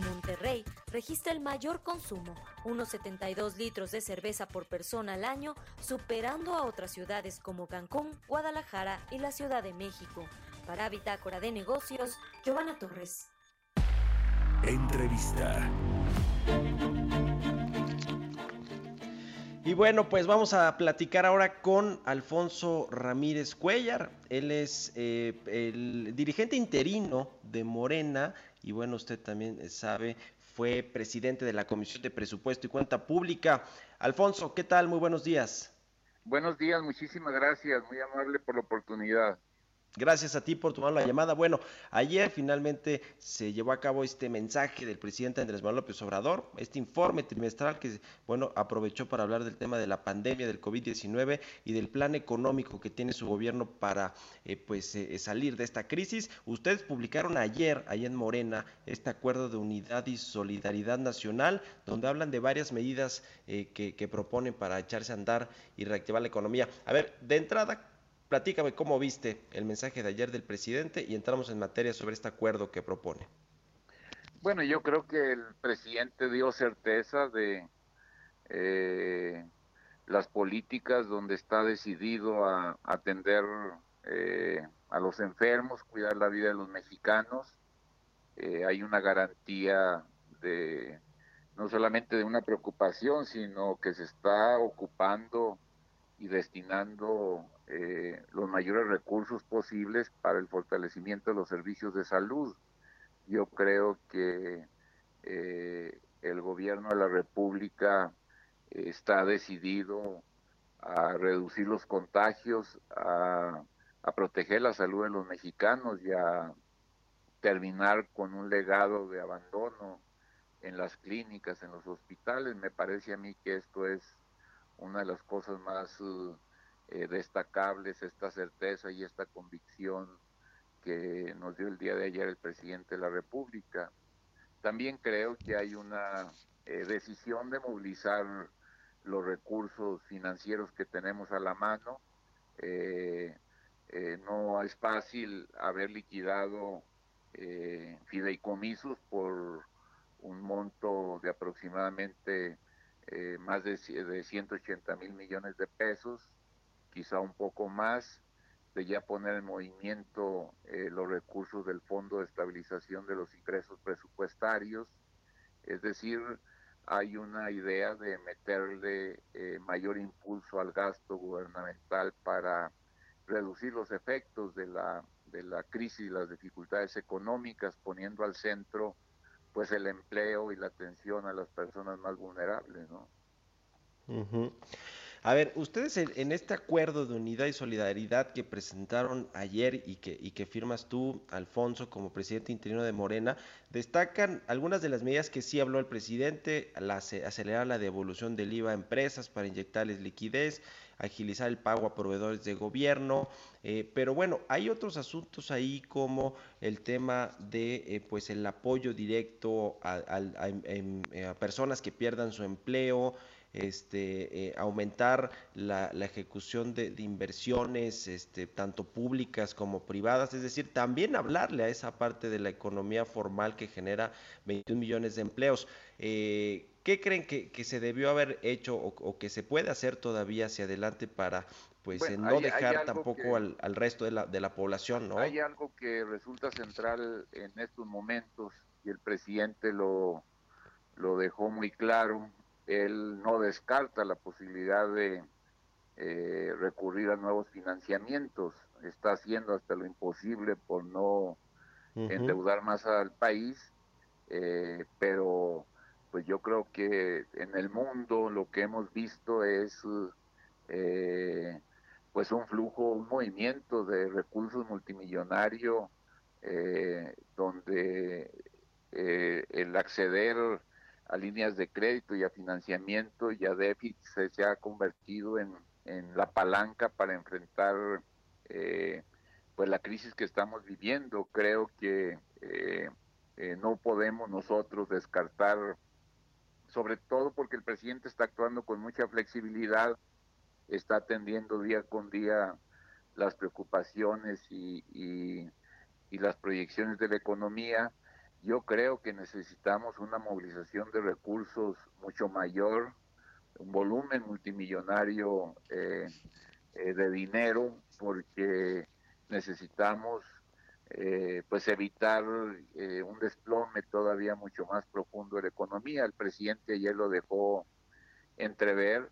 Monterrey registra el mayor consumo, unos 72 litros de cerveza por persona al año, superando a otras ciudades como Cancún, Guadalajara y la Ciudad de México. Para Bitácora de Negocios, Giovanna Torres. Entrevista. Y bueno, pues vamos a platicar ahora con Alfonso Ramírez Cuellar. Él es eh, el dirigente interino de Morena y bueno, usted también sabe, fue presidente de la Comisión de Presupuesto y Cuenta Pública. Alfonso, ¿qué tal? Muy buenos días. Buenos días, muchísimas gracias, muy amable por la oportunidad. Gracias a ti por tomar la llamada. Bueno, ayer finalmente se llevó a cabo este mensaje del presidente Andrés Manuel López Obrador, este informe trimestral que, bueno, aprovechó para hablar del tema de la pandemia del COVID-19 y del plan económico que tiene su gobierno para, eh, pues, eh, salir de esta crisis. Ustedes publicaron ayer, ahí en Morena, este acuerdo de unidad y solidaridad nacional, donde hablan de varias medidas eh, que proponen para echarse a andar y reactivar la economía. A ver, de entrada, Platícame cómo viste el mensaje de ayer del presidente y entramos en materia sobre este acuerdo que propone. Bueno, yo creo que el presidente dio certeza de eh, las políticas donde está decidido a atender eh, a los enfermos, cuidar la vida de los mexicanos. Eh, hay una garantía de no solamente de una preocupación, sino que se está ocupando y destinando eh, los mayores recursos posibles para el fortalecimiento de los servicios de salud. Yo creo que eh, el gobierno de la República está decidido a reducir los contagios, a, proteger la salud de los mexicanos y a terminar con un legado de abandono en las clínicas, en los hospitales. Me parece a mí que esto es una de las cosas más uh, eh, destacables, esta certeza y esta convicción que nos dio el día de ayer el presidente de la República. También creo que hay una eh, decisión de movilizar los recursos financieros que tenemos a la mano. Eh, no es fácil haber liquidado fideicomisos por un monto de aproximadamente más de, de 180 mil millones de pesos quizá un poco más, de ya poner en movimiento eh, los recursos del Fondo de Estabilización de los Ingresos Presupuestarios. Es decir, hay una idea de meterle eh, mayor impulso al gasto gubernamental para reducir los efectos de la, de la crisis y las dificultades económicas, poniendo al centro pues el empleo y la atención a las personas más vulnerables, ¿no? A ver, ustedes en, este acuerdo de unidad y solidaridad que presentaron ayer y que, y que firmas tú, Alfonso, como presidente interino de Morena, destacan algunas de las medidas que sí habló el presidente, la, acelerar la devolución del IVA a empresas para inyectarles liquidez, agilizar el pago a proveedores de gobierno, eh, pero bueno, hay otros asuntos ahí como el tema de eh, pues el apoyo directo a, a, personas que pierdan su empleo, este, eh, aumentar la, ejecución de, inversiones, este, tanto públicas como privadas, es decir, también hablarle a esa parte de la economía formal que genera 21 millones de empleos. Eh, ¿Qué creen que, se debió haber hecho o, que se puede hacer todavía hacia adelante para pues no dejar tampoco al, resto de la, de la población, ¿no? Hay algo que resulta central en estos momentos y el presidente lo, lo dejó muy claro él no descarta la posibilidad de eh, recurrir a nuevos financiamientos. Está haciendo hasta lo imposible por no endeudar más al país, eh, pero pues yo creo que en el mundo lo que hemos visto es eh, pues un flujo, un movimiento de recursos multimillonarios donde el acceder a líneas de crédito y a financiamiento y a déficit se, ha convertido en, la palanca para enfrentar eh, pues la crisis que estamos viviendo. Creo que eh, eh, no podemos nosotros descartar, sobre todo porque el presidente está actuando con mucha flexibilidad, está atendiendo día con día las preocupaciones y, y las proyecciones de la economía yo creo que necesitamos una movilización de recursos mucho mayor, un volumen multimillonario eh, eh, de dinero, porque necesitamos eh, pues evitar un desplome todavía mucho más profundo de la economía. El presidente ayer lo dejó entrever,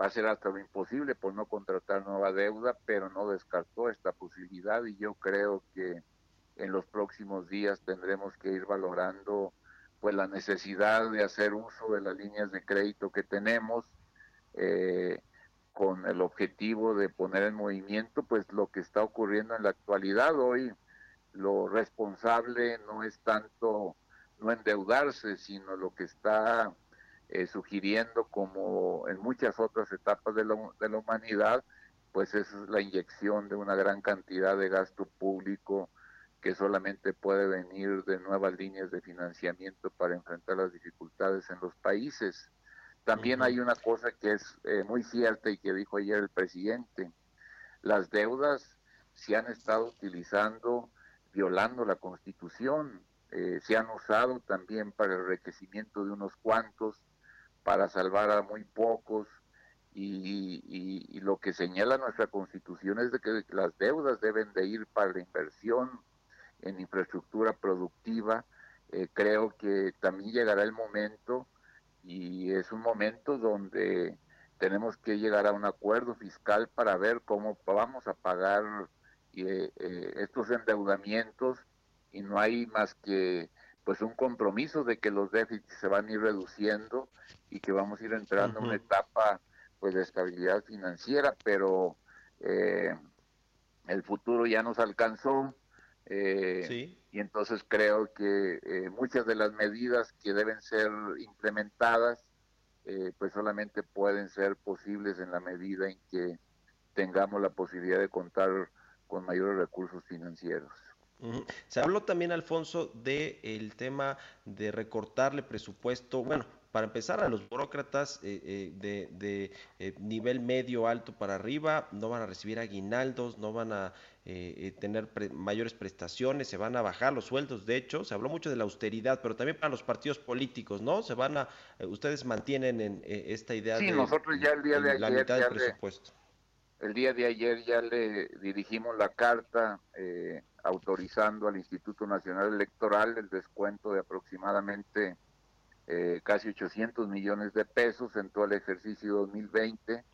va a ser hasta lo imposible por no contratar nueva deuda, pero no descartó esta posibilidad y yo creo que en los próximos días tendremos que ir valorando pues la necesidad de hacer uso de las líneas de crédito que tenemos eh, con el objetivo de poner en movimiento pues lo que está ocurriendo en la actualidad. Hoy lo responsable no es tanto no endeudarse sino lo que está eh, sugiriendo como en muchas otras etapas de la, de la humanidad pues es la inyección de una gran cantidad de gasto público que solamente puede venir de nuevas líneas de financiamiento para enfrentar las dificultades en los países. También hay una cosa que es eh, muy cierta y que dijo ayer el presidente. Las deudas se han estado utilizando violando la constitución, eh, se han usado también para el enriquecimiento de unos cuantos, para salvar a muy pocos, y, y, lo que señala nuestra constitución es de que las deudas deben de ir para la inversión, en infraestructura productiva. Eh, creo que también llegará el momento y es un momento donde tenemos que llegar a un acuerdo fiscal para ver cómo vamos a pagar eh, eh, estos endeudamientos y no hay más que pues un compromiso de que los déficits se van a ir reduciendo y que vamos a ir entrando en una etapa pues de estabilidad financiera, pero el futuro ya nos alcanzó, eh, y entonces creo que eh, muchas de las medidas que deben ser implementadas, eh, pues solamente pueden ser posibles en la medida en que tengamos la posibilidad de contar con mayores recursos financieros. Se habló también, Alfonso, de el tema de recortarle presupuesto, bueno, para empezar, a los burócratas eh, eh, de, de eh, nivel medio alto para arriba no van a recibir aguinaldos, no van a tener mayores prestaciones, se van a bajar los sueldos. De hecho, se habló mucho de la austeridad, pero también para los partidos políticos, ¿no? Se van a, ustedes mantienen en esta idea sí, de nosotros ya el día de la mitad del presupuesto. el día de ayer ya le dirigimos la carta autorizando al Instituto Nacional Electoral el descuento de aproximadamente eh, casi 800 millones de pesos en todo el ejercicio 2020.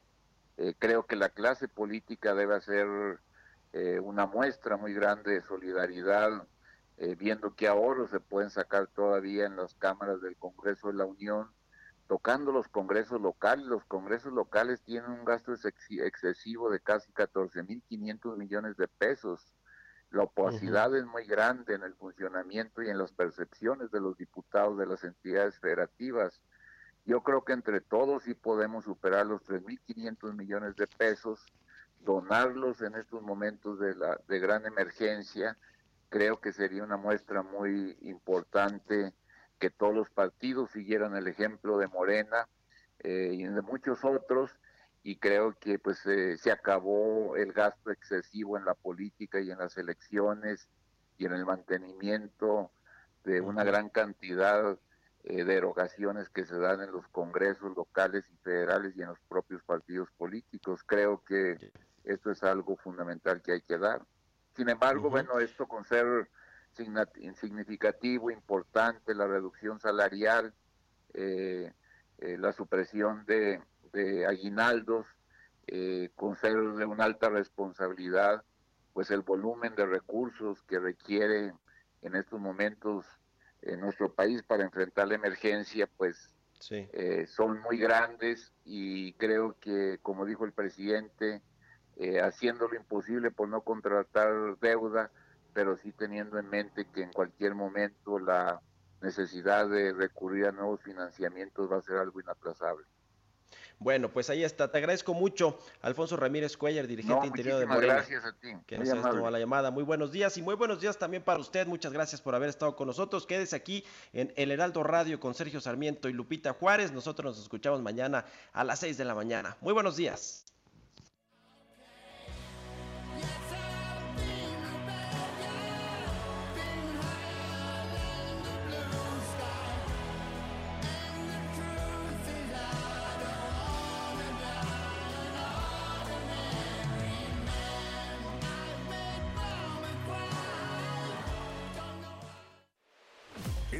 Eh, creo que la clase política debe hacer eh, una muestra muy grande de solidaridad, viendo que ahorros se pueden sacar todavía en las cámaras del Congreso de la Unión tocando los congresos locales. Los congresos locales tienen un gasto excesivo de casi 14.500 millones de pesos. La opacidad es muy grande en el funcionamiento y en las percepciones de los diputados de las entidades federativas. Yo creo que entre todos sí podemos superar los 3.500 millones de pesos, donarlos en estos momentos de, la, de gran emergencia. Creo que sería una muestra muy importante que todos los partidos siguieran el ejemplo de Morena eh, y de muchos otros y creo que pues eh, se acabó el gasto excesivo en la política y en las elecciones y en el mantenimiento de una gran cantidad eh, de erogaciones que se dan en los congresos locales y federales y en los propios partidos políticos. Creo que esto es algo fundamental que hay que dar. Sin embargo, bueno, esto con ser significativo, importante, la reducción salarial, eh, eh, la supresión de, aguinaldos, eh, con ser de una alta responsabilidad, pues el volumen de recursos que requiere en estos momentos en nuestro país para enfrentar la emergencia, pues son muy grandes y creo que, como dijo el presidente, haciendo lo imposible por no contratar deuda, pero sí teniendo en mente que en cualquier momento la necesidad de recurrir a nuevos financiamientos va a ser algo inaplazable. Bueno, pues ahí está. Te agradezco mucho, Alfonso Ramírez Cuellar, dirigente interior de Morena. Gracias a ti. Que nos tomado la llamada. Muy buenos días y muy buenos días también para usted. Muchas gracias por haber estado con nosotros. Quédese aquí en El Heraldo Radio con Sergio Sarmiento y Lupita Juárez. Nosotros nos escuchamos mañana a las 6 de la mañana. Muy buenos días.